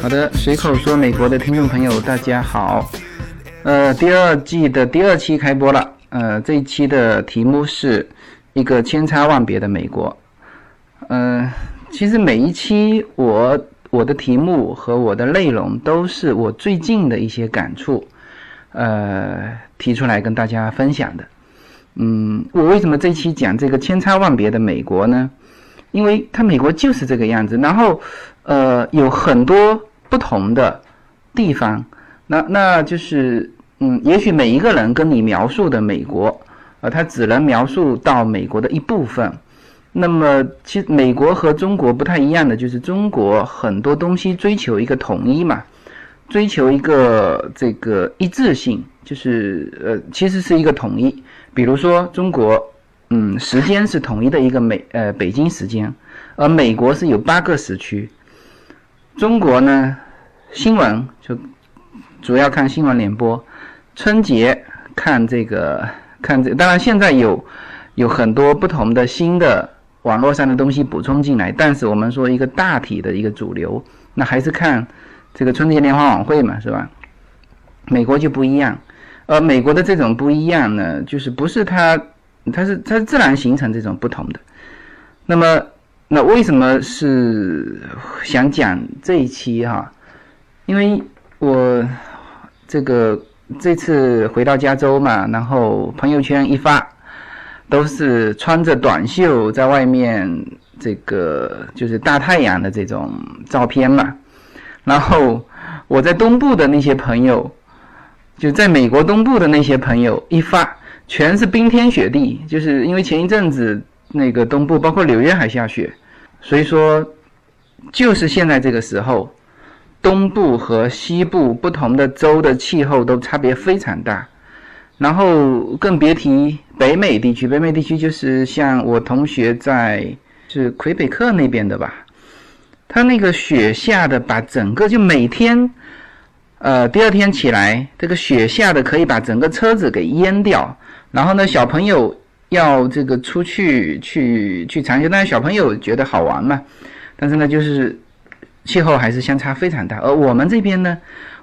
好的，随口说美国的听众朋友，大家好。呃，第二季的第二期开播了。呃，这一期的题目是一个千差万别的美国。嗯，其实每一期我我的题目和我的内容都是我最近的一些感触，呃，提出来跟大家分享的。嗯，我为什么这期讲这个千差万别的美国呢？因为它美国就是这个样子，然后呃有很多不同的地方，那那就是嗯，也许每一个人跟你描述的美国，呃，他只能描述到美国的一部分。那么，其实美国和中国不太一样的就是，中国很多东西追求一个统一嘛，追求一个这个一致性，就是呃，其实是一个统一。比如说，中国，嗯，时间是统一的一个美呃北京时间，而美国是有八个时区。中国呢，新闻就主要看新闻联播，春节看这个看这，当然现在有有很多不同的新的。网络上的东西补充进来，但是我们说一个大体的一个主流，那还是看这个春节联欢晚会嘛，是吧？美国就不一样，而美国的这种不一样呢，就是不是它，它是它是自然形成这种不同的。那么，那为什么是想讲这一期哈？因为我这个这次回到加州嘛，然后朋友圈一发。都是穿着短袖在外面，这个就是大太阳的这种照片嘛。然后我在东部的那些朋友，就在美国东部的那些朋友一发，全是冰天雪地，就是因为前一阵子那个东部包括纽约还下雪，所以说就是现在这个时候，东部和西部不同的州的气候都差别非常大。然后更别提北美地区，北美地区就是像我同学在是魁北克那边的吧，他那个雪下的把整个就每天，呃，第二天起来这个雪下的可以把整个车子给淹掉。然后呢，小朋友要这个出去去去长休，但是小朋友觉得好玩嘛，但是呢，就是气候还是相差非常大。而我们这边呢，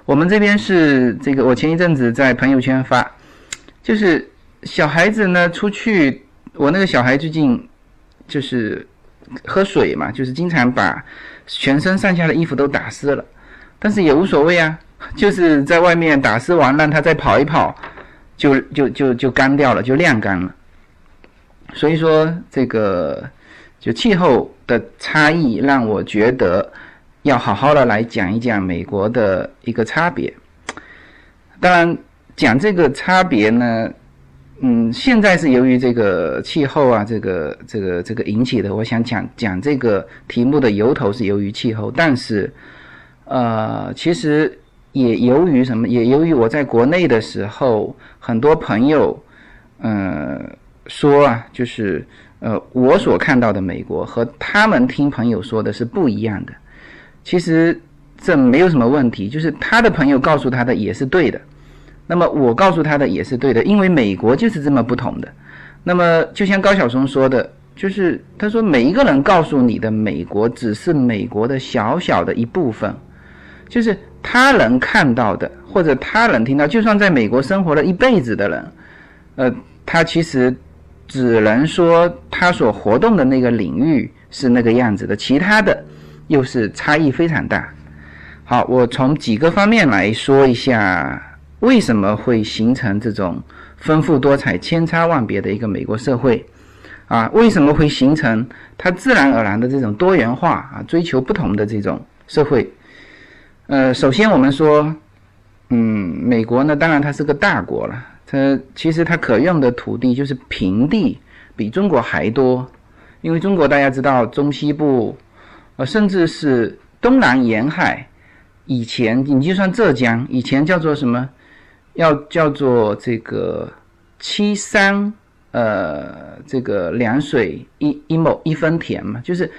我们这边是这个，我前一阵子在朋友圈发。就是小孩子呢出去，我那个小孩最近就是喝水嘛，就是经常把全身上下的衣服都打湿了，但是也无所谓啊，就是在外面打湿完，让他再跑一跑，就就就就干掉了，就晾干了。所以说这个就气候的差异，让我觉得要好好的来讲一讲美国的一个差别。当然。讲这个差别呢，嗯，现在是由于这个气候啊，这个这个这个引起的。我想讲讲这个题目的由头是由于气候，但是，呃，其实也由于什么？也由于我在国内的时候，很多朋友，嗯，说啊，就是呃，我所看到的美国和他们听朋友说的是不一样的。其实这没有什么问题，就是他的朋友告诉他的也是对的。那么我告诉他的也是对的，因为美国就是这么不同的。那么就像高晓松说的，就是他说每一个人告诉你的美国只是美国的小小的一部分，就是他能看到的或者他能听到，就算在美国生活了一辈子的人，呃，他其实只能说他所活动的那个领域是那个样子的，其他的又是差异非常大。好，我从几个方面来说一下。为什么会形成这种丰富多彩、千差万别的一个美国社会？啊，为什么会形成它自然而然的这种多元化啊，追求不同的这种社会？呃，首先我们说，嗯，美国呢，当然它是个大国了，它其实它可用的土地就是平地比中国还多，因为中国大家知道中西部，呃，甚至是东南沿海，以前你就算浙江，以前叫做什么？要叫做这个七三呃，这个两水一一亩一分田嘛，就是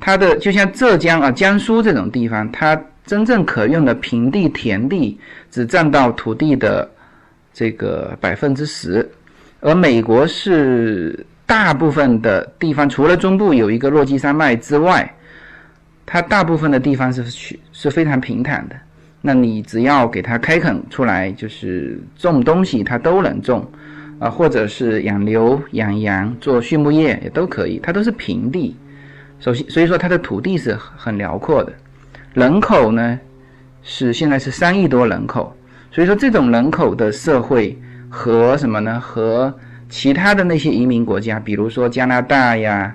它的就像浙江啊、江苏这种地方，它真正可用的平地田地只占到土地的这个百分之十，而美国是大部分的地方，除了中部有一个落基山脉之外，它大部分的地方是是是非常平坦的。那你只要给它开垦出来，就是种东西，它都能种，啊，或者是养牛、养羊、做畜牧业也都可以，它都是平地。首先，所以说它的土地是很辽阔的。人口呢是现在是三亿多人口，所以说这种人口的社会和什么呢？和其他的那些移民国家，比如说加拿大呀、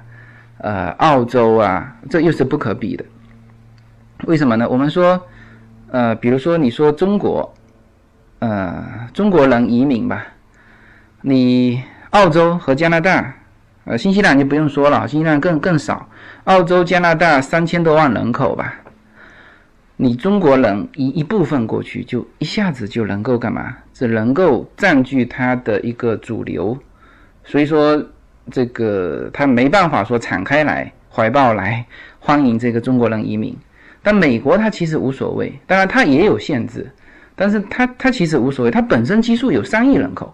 呃澳洲啊，这又是不可比的。为什么呢？我们说。呃，比如说你说中国，呃，中国人移民吧，你澳洲和加拿大，呃，新西兰就不用说了，新西兰更更少，澳洲、加拿大三千多万人口吧，你中国人一一部分过去，就一下子就能够干嘛？只能够占据它的一个主流，所以说这个他没办法说敞开来怀抱来欢迎这个中国人移民。但美国它其实无所谓，当然它也有限制，但是它它其实无所谓，它本身基数有三亿人口，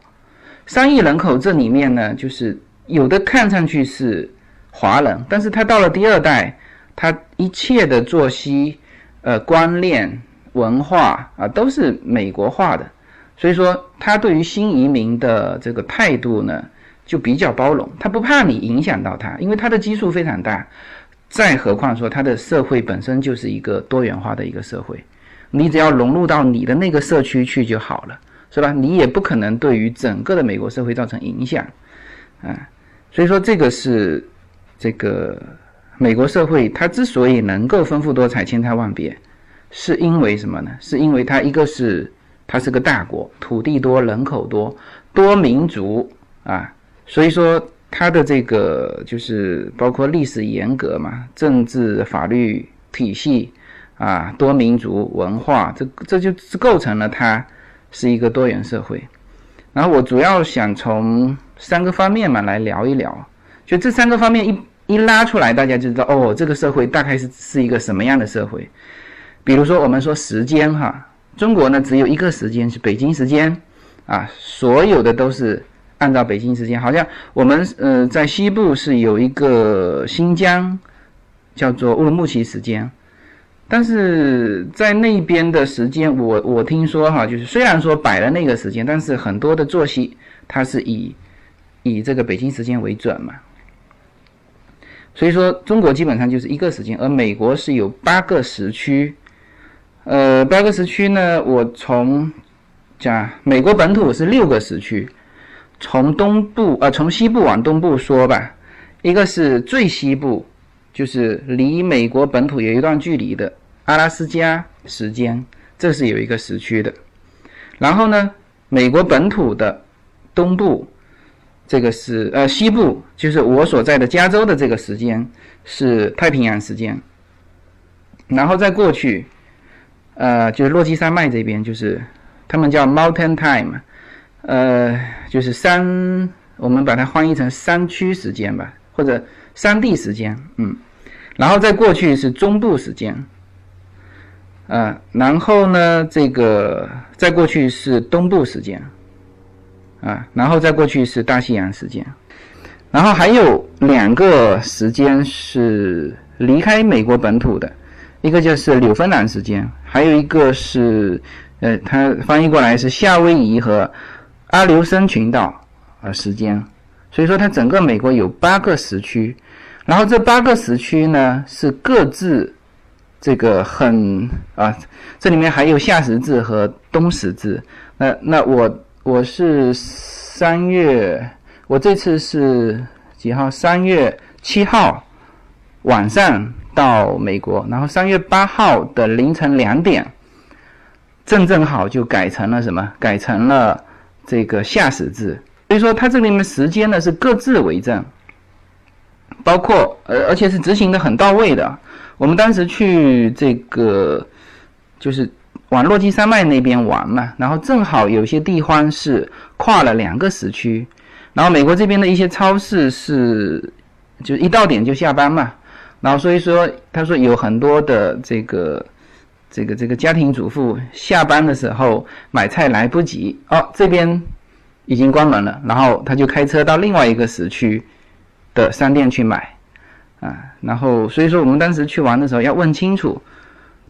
三亿人口这里面呢，就是有的看上去是华人，但是他到了第二代，他一切的作息、呃观念、文化啊都是美国化的，所以说他对于新移民的这个态度呢就比较包容，他不怕你影响到他，因为他的基数非常大。再何况说，它的社会本身就是一个多元化的一个社会，你只要融入到你的那个社区去就好了，是吧？你也不可能对于整个的美国社会造成影响，啊，所以说这个是这个美国社会它之所以能够丰富多彩、千差万别，是因为什么呢？是因为它一个是它是个大国，土地多、人口多、多民族啊，所以说。它的这个就是包括历史严格嘛，政治法律体系啊，多民族文化，这这就构成了它是一个多元社会。然后我主要想从三个方面嘛来聊一聊，就这三个方面一一拉出来，大家就知道哦，这个社会大概是是一个什么样的社会。比如说我们说时间哈，中国呢只有一个时间是北京时间啊，所有的都是。按照北京时间，好像我们呃在西部是有一个新疆叫做乌鲁木齐时间，但是在那边的时间，我我听说哈，就是虽然说摆了那个时间，但是很多的作息它是以以这个北京时间为准嘛。所以说中国基本上就是一个时间，而美国是有八个时区，呃，八个时区呢，我从讲美国本土是六个时区。从东部呃，从西部往东部说吧，一个是最西部，就是离美国本土有一段距离的阿拉斯加时间，这是有一个时区的。然后呢，美国本土的东部，这个是呃西部，就是我所在的加州的这个时间是太平洋时间。然后再过去，呃，就是落基山脉这边，就是他们叫 Mountain Time。呃，就是山，我们把它翻译成山区时间吧，或者山地时间，嗯，然后再过去是中部时间，啊，然后呢，这个再过去是东部时间，啊，然后再过去是大西洋时间，然后还有两个时间是离开美国本土的，一个就是纽芬兰时间，还有一个是，呃，它翻译过来是夏威夷和。阿留申群岛啊，时间，所以说它整个美国有八个时区，然后这八个时区呢是各自这个很啊，这里面还有夏时制和冬时制。那那我我是三月，我这次是几号？三月七号晚上到美国，然后三月八号的凌晨两点，正正好就改成了什么？改成了。这个夏时制，所以说它这里面时间呢是各自为政，包括呃，而且是执行的很到位的。我们当时去这个就是往落基山脉那边玩嘛，然后正好有些地方是跨了两个时区，然后美国这边的一些超市是就一到点就下班嘛，然后所以说他说有很多的这个。这个这个家庭主妇下班的时候买菜来不及哦，这边已经关门了，然后他就开车到另外一个时区的商店去买，啊。然后所以说我们当时去玩的时候要问清楚，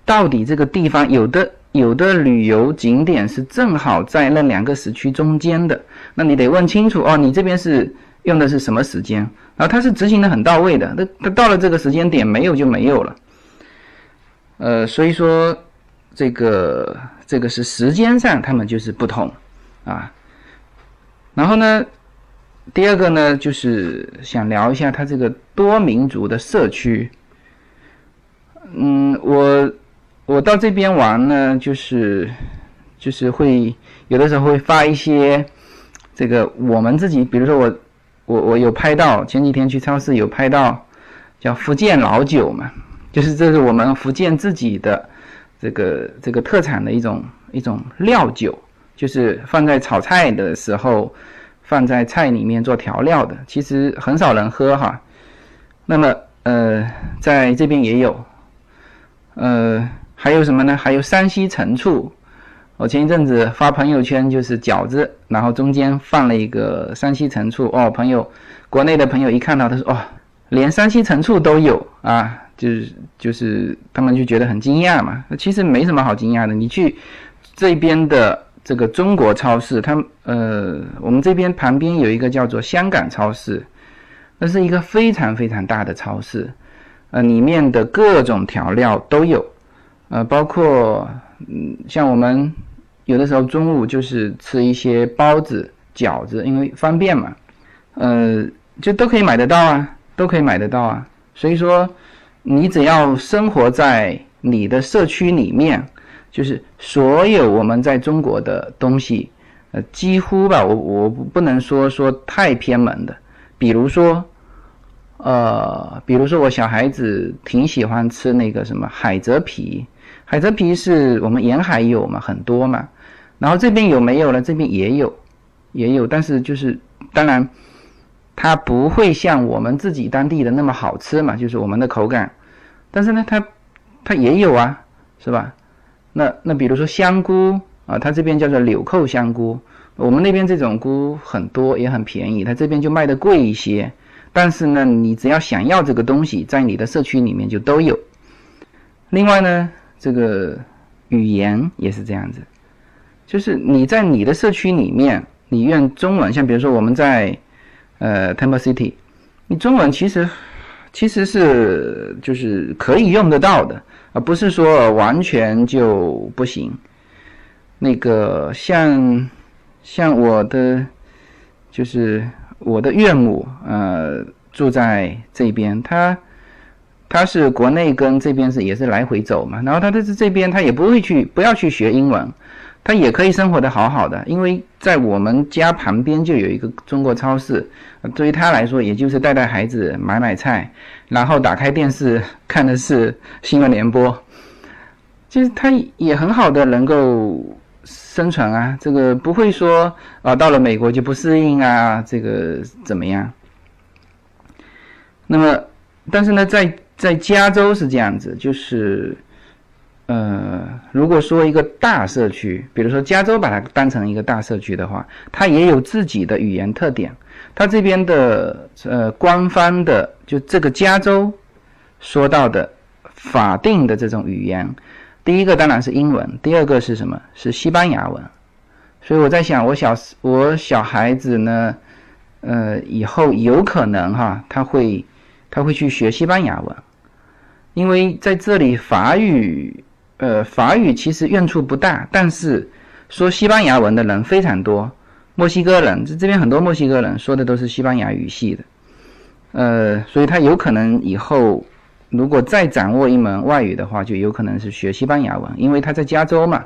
到底这个地方有的有的旅游景点是正好在那两个时区中间的，那你得问清楚哦，你这边是用的是什么时间？然后它是执行的很到位的，那它到了这个时间点没有就没有了。呃，所以说这个这个是时间上他们就是不同啊。然后呢，第二个呢，就是想聊一下它这个多民族的社区。嗯，我我到这边玩呢，就是就是会有的时候会发一些这个我们自己，比如说我我我有拍到前几天去超市有拍到叫福建老酒嘛。就是这是我们福建自己的这个这个特产的一种一种料酒，就是放在炒菜的时候放在菜里面做调料的，其实很少人喝哈。那么呃，在这边也有，呃，还有什么呢？还有山西陈醋。我前一阵子发朋友圈，就是饺子，然后中间放了一个山西陈醋。哦，朋友，国内的朋友一看到，他说：“哦，连山西陈醋都有啊。”就是就是他们就觉得很惊讶嘛，那其实没什么好惊讶的。你去这边的这个中国超市，他呃，我们这边旁边有一个叫做香港超市，那是一个非常非常大的超市，呃，里面的各种调料都有，呃，包括嗯，像我们有的时候中午就是吃一些包子、饺子，因为方便嘛，呃，就都可以买得到啊，都可以买得到啊，所以说。你只要生活在你的社区里面，就是所有我们在中国的东西，呃，几乎吧，我我不能说说太偏门的，比如说，呃，比如说我小孩子挺喜欢吃那个什么海蜇皮，海蜇皮是我们沿海有嘛，很多嘛，然后这边有没有呢？这边也有，也有，但是就是当然，它不会像我们自己当地的那么好吃嘛，就是我们的口感。但是呢，它它也有啊，是吧？那那比如说香菇啊，它这边叫做柳扣香菇，我们那边这种菇很多也很便宜，它这边就卖的贵一些。但是呢，你只要想要这个东西，在你的社区里面就都有。另外呢，这个语言也是这样子，就是你在你的社区里面，你用中文，像比如说我们在呃 Temple City，你中文其实。其实是就是可以用得到的，而不是说完全就不行。那个像像我的就是我的岳母，呃，住在这边，他他是国内跟这边是也是来回走嘛，然后他在这边他也不会去不要去学英文。他也可以生活的好好的，因为在我们家旁边就有一个中国超市，对于他来说，也就是带带孩子、买买菜，然后打开电视看的是新闻联播，其实他也很好的能够生存啊，这个不会说啊到了美国就不适应啊，这个怎么样？那么，但是呢，在在加州是这样子，就是。呃，如果说一个大社区，比如说加州，把它当成一个大社区的话，它也有自己的语言特点。它这边的呃官方的，就这个加州说到的法定的这种语言，第一个当然是英文，第二个是什么？是西班牙文。所以我在想，我小我小孩子呢，呃，以后有可能哈，他会他会去学西班牙文，因为在这里法语。呃，法语其实用处不大，但是说西班牙文的人非常多。墨西哥人这这边很多墨西哥人说的都是西班牙语系的，呃，所以他有可能以后如果再掌握一门外语的话，就有可能是学西班牙文，因为他在加州嘛。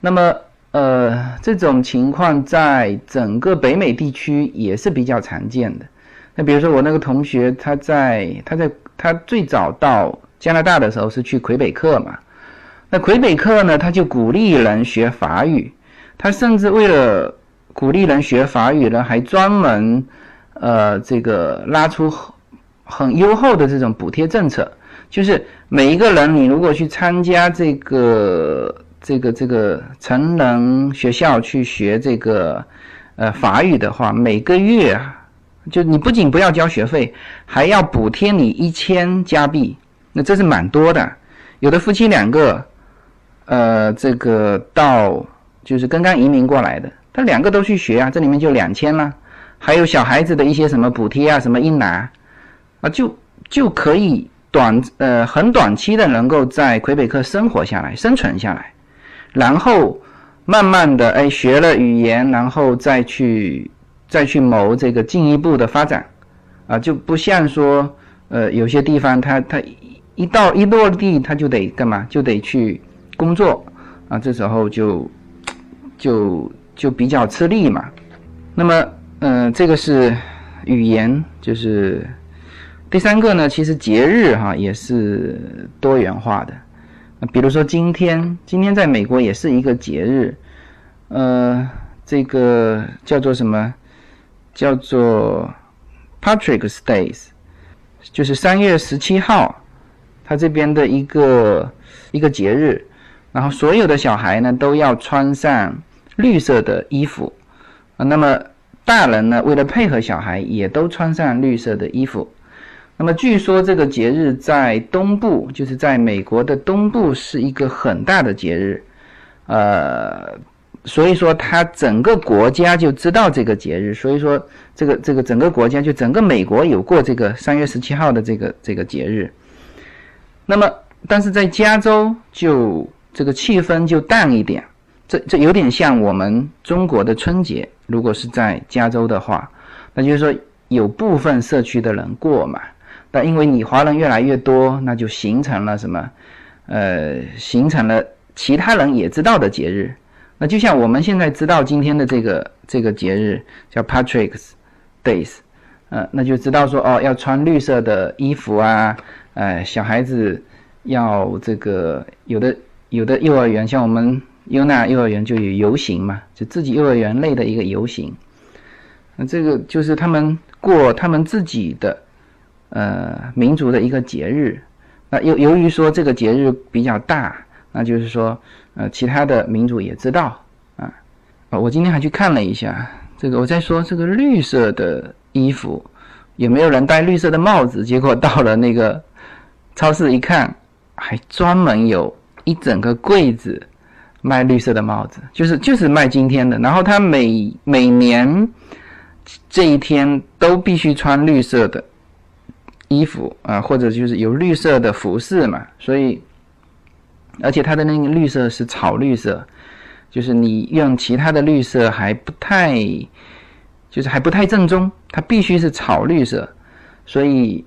那么，呃，这种情况在整个北美地区也是比较常见的。那比如说我那个同学，他在他在他最早到。加拿大的时候是去魁北克嘛？那魁北克呢，他就鼓励人学法语，他甚至为了鼓励人学法语呢，还专门呃这个拉出很优厚的这种补贴政策，就是每一个人你如果去参加这个这个这个成人学校去学这个呃法语的话，每个月啊就你不仅不要交学费，还要补贴你一千加币，那这是蛮多的。有的夫妻两个，呃，这个到就是刚刚移民过来的，他两个都去学啊，这里面就两千了。还有小孩子的一些什么补贴啊，什么一拿啊，就就可以短呃很短期的能够在魁北克生活下来、生存下来，然后慢慢的哎学了语言，然后再去。再去谋这个进一步的发展，啊，就不像说，呃，有些地方他他一到一落地他就得干嘛，就得去工作，啊，这时候就就就比较吃力嘛。那么，嗯，这个是语言，就是第三个呢，其实节日哈也是多元化的，比如说今天，今天在美国也是一个节日，呃，这个叫做什么？叫做 Patrick's Days，就是三月十七号，他这边的一个一个节日，然后所有的小孩呢都要穿上绿色的衣服，啊，那么大人呢为了配合小孩也都穿上绿色的衣服，那么据说这个节日在东部，就是在美国的东部是一个很大的节日，呃。所以说，他整个国家就知道这个节日。所以说，这个这个整个国家就整个美国有过这个三月十七号的这个这个节日。那么，但是在加州就这个气氛就淡一点。这这有点像我们中国的春节。如果是在加州的话，那就是说有部分社区的人过嘛。但因为你华人越来越多，那就形成了什么？呃，形成了其他人也知道的节日。那就像我们现在知道今天的这个这个节日叫 Patrick's Days，呃，那就知道说哦，要穿绿色的衣服啊，呃，小孩子要这个有的有的幼儿园，像我们优娜幼儿园就有游行嘛，就自己幼儿园内的一个游行，那这个就是他们过他们自己的呃民族的一个节日，那由由于说这个节日比较大。那就是说，呃，其他的民族也知道啊。啊，我今天还去看了一下这个，我在说这个绿色的衣服有没有人戴绿色的帽子？结果到了那个超市一看，还专门有一整个柜子卖绿色的帽子，就是就是卖今天的。然后他每每年这一天都必须穿绿色的衣服啊，或者就是有绿色的服饰嘛，所以。而且它的那个绿色是草绿色，就是你用其他的绿色还不太，就是还不太正宗，它必须是草绿色。所以，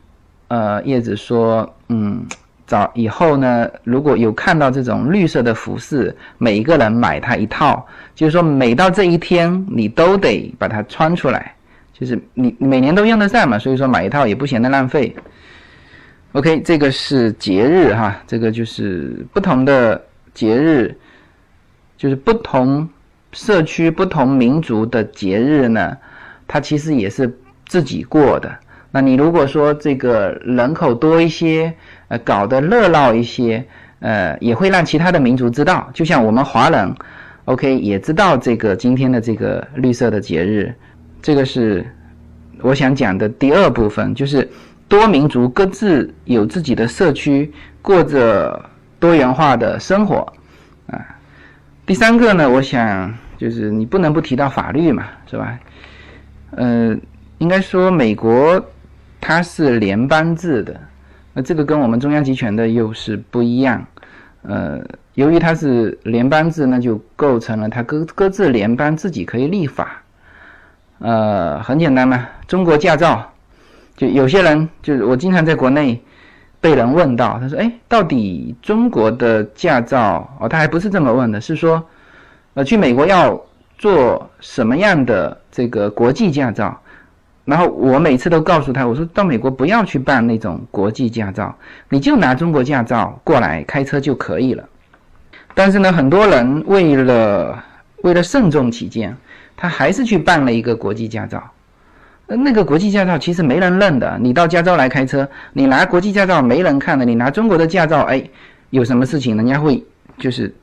呃，叶子说，嗯，早以后呢，如果有看到这种绿色的服饰，每一个人买它一套，就是说每到这一天你都得把它穿出来，就是你每年都用得上嘛，所以说买一套也不显得浪费。OK，这个是节日哈，这个就是不同的节日，就是不同社区、不同民族的节日呢，它其实也是自己过的。那你如果说这个人口多一些，呃，搞得热闹一些，呃，也会让其他的民族知道。就像我们华人，OK，也知道这个今天的这个绿色的节日。这个是我想讲的第二部分，就是。多民族各自有自己的社区，过着多元化的生活，啊。第三个呢，我想就是你不能不提到法律嘛，是吧？呃，应该说美国它是联邦制的，那这个跟我们中央集权的又是不一样。呃，由于它是联邦制，那就构成了它各各自联邦自己可以立法。呃，很简单嘛，中国驾照。就有些人，就是我经常在国内被人问到，他说：“哎，到底中国的驾照哦，他还不是这么问的，是说，呃，去美国要做什么样的这个国际驾照？”然后我每次都告诉他，我说到美国不要去办那种国际驾照，你就拿中国驾照过来开车就可以了。但是呢，很多人为了为了慎重起见，他还是去办了一个国际驾照。那个国际驾照其实没人认的。你到加州来开车，你拿国际驾照没人看的。你拿中国的驾照，哎，有什么事情人家会就是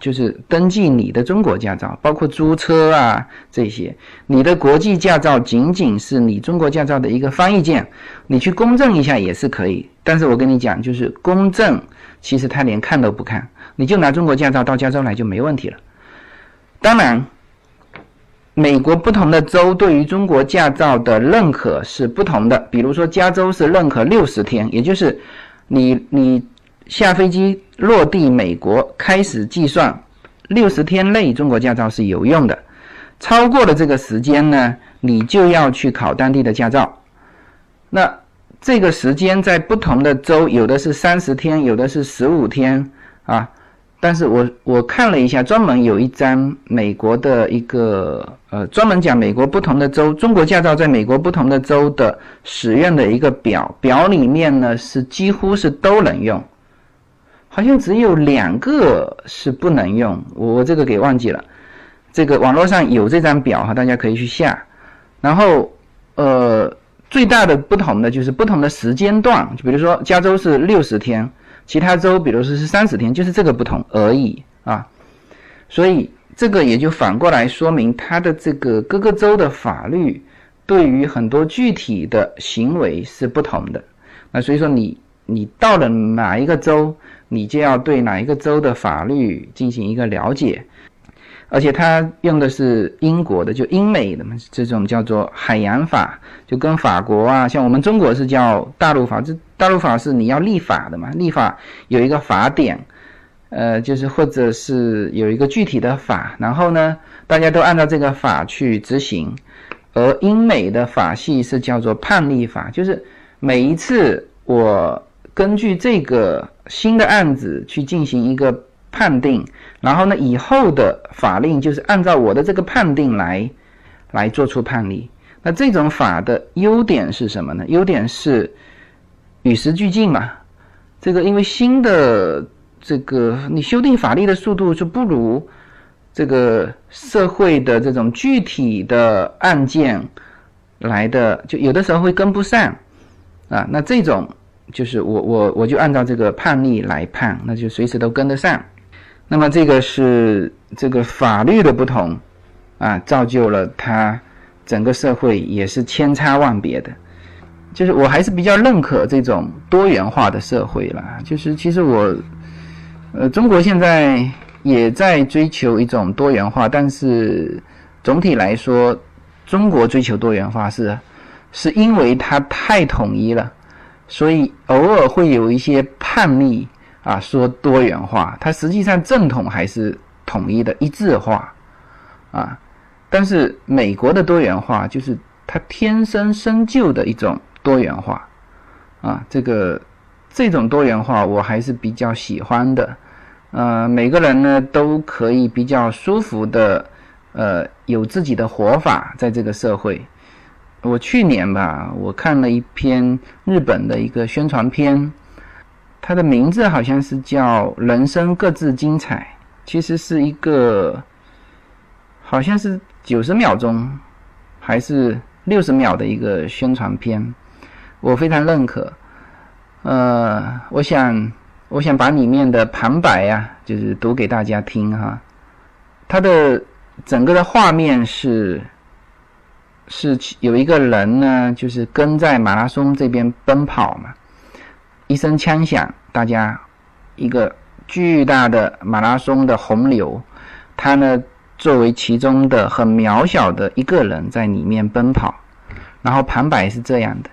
就是登记你的中国驾照，包括租车啊这些。你的国际驾照仅仅是你中国驾照的一个翻译件，你去公证一下也是可以。但是我跟你讲，就是公证，其实他连看都不看，你就拿中国驾照到加州来就没问题了。当然。美国不同的州对于中国驾照的认可是不同的。比如说，加州是认可六十天，也就是你你下飞机落地美国开始计算六十天内中国驾照是有用的。超过了这个时间呢，你就要去考当地的驾照。那这个时间在不同的州，有的是三十天，有的是十五天啊。但是我我看了一下，专门有一张美国的一个呃，专门讲美国不同的州中国驾照在美国不同的州的使用的一个表，表里面呢是几乎是都能用，好像只有两个是不能用，我这个给忘记了，这个网络上有这张表哈，大家可以去下，然后呃最大的不同的就是不同的时间段，就比如说加州是六十天。其他州，比如说是三十天，就是这个不同而已啊。所以这个也就反过来说明，它的这个各个州的法律对于很多具体的行为是不同的。那所以说，你你到了哪一个州，你就要对哪一个州的法律进行一个了解。而且它用的是英国的，就英美的嘛，这种叫做海洋法，就跟法国啊，像我们中国是叫大陆法，这大陆法是你要立法的嘛，立法有一个法典，呃，就是或者是有一个具体的法，然后呢，大家都按照这个法去执行。而英美的法系是叫做判例法，就是每一次我根据这个新的案子去进行一个。判定，然后呢？以后的法令就是按照我的这个判定来，来做出判例。那这种法的优点是什么呢？优点是与时俱进嘛。这个因为新的这个你修订法律的速度就不如这个社会的这种具体的案件来的，就有的时候会跟不上啊。那这种就是我我我就按照这个判例来判，那就随时都跟得上。那么这个是这个法律的不同，啊，造就了它整个社会也是千差万别的。就是我还是比较认可这种多元化的社会了。就是其实我，呃，中国现在也在追求一种多元化，但是总体来说，中国追求多元化是是因为它太统一了，所以偶尔会有一些叛逆。啊，说多元化，它实际上正统还是统一的一致化，啊，但是美国的多元化就是它天生生就的一种多元化，啊，这个这种多元化我还是比较喜欢的，呃，每个人呢都可以比较舒服的，呃，有自己的活法在这个社会。我去年吧，我看了一篇日本的一个宣传片。它的名字好像是叫《人生各自精彩》，其实是一个，好像是九十秒钟还是六十秒的一个宣传片，我非常认可。呃，我想，我想把里面的旁白呀，就是读给大家听哈。它的整个的画面是，是有一个人呢，就是跟在马拉松这边奔跑嘛。一声枪响，大家一个巨大的马拉松的洪流，他呢作为其中的很渺小的一个人在里面奔跑，然后旁白是这样的：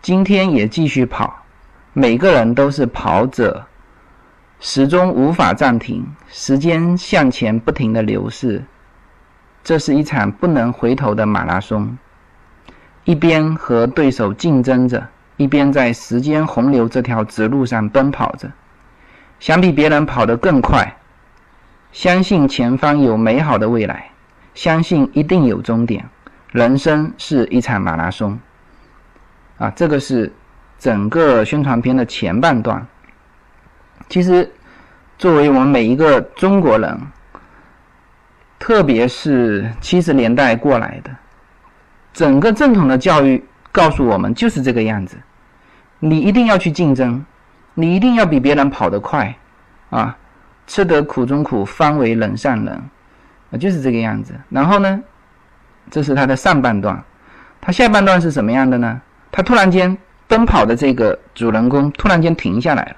今天也继续跑，每个人都是跑者，始终无法暂停，时间向前不停的流逝，这是一场不能回头的马拉松，一边和对手竞争着。一边在时间洪流这条直路上奔跑着，想比别人跑得更快，相信前方有美好的未来，相信一定有终点。人生是一场马拉松，啊，这个是整个宣传片的前半段。其实，作为我们每一个中国人，特别是七十年代过来的，整个正统的教育。告诉我们就是这个样子，你一定要去竞争，你一定要比别人跑得快，啊，吃得苦中苦，方为人上人，啊，就是这个样子。然后呢，这是他的上半段，他下半段是什么样的呢？他突然间奔跑的这个主人公突然间停下来了，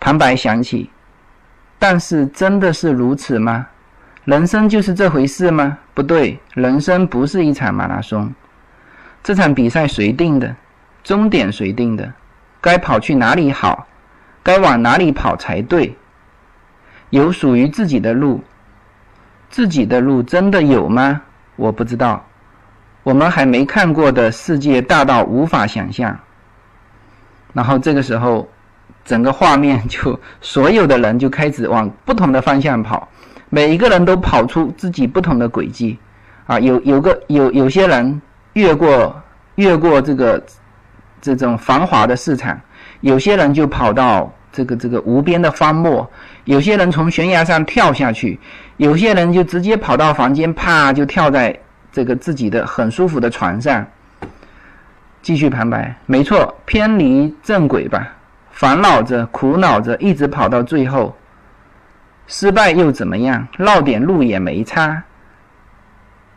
旁白响起，但是真的是如此吗？人生就是这回事吗？不对，人生不是一场马拉松，这场比赛谁定的？终点谁定的？该跑去哪里好？该往哪里跑才对？有属于自己的路，自己的路真的有吗？我不知道。我们还没看过的世界大到无法想象。然后这个时候，整个画面就所有的人就开始往不同的方向跑，每一个人都跑出自己不同的轨迹。啊，有有个有有些人越过越过这个这种繁华的市场，有些人就跑到。这个这个无边的荒漠，有些人从悬崖上跳下去，有些人就直接跑到房间，啪就跳在这个自己的很舒服的床上，继续旁白。没错，偏离正轨吧，烦恼着、苦恼着，一直跑到最后，失败又怎么样？绕点路也没差，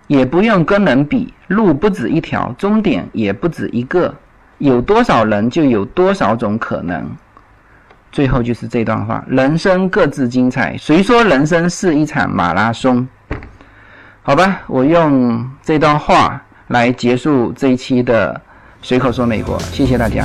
也不用跟人比，路不止一条，终点也不止一个，有多少人就有多少种可能。最后就是这段话：人生各自精彩。谁说人生是一场马拉松？好吧，我用这段话来结束这一期的随口说美国。谢谢大家。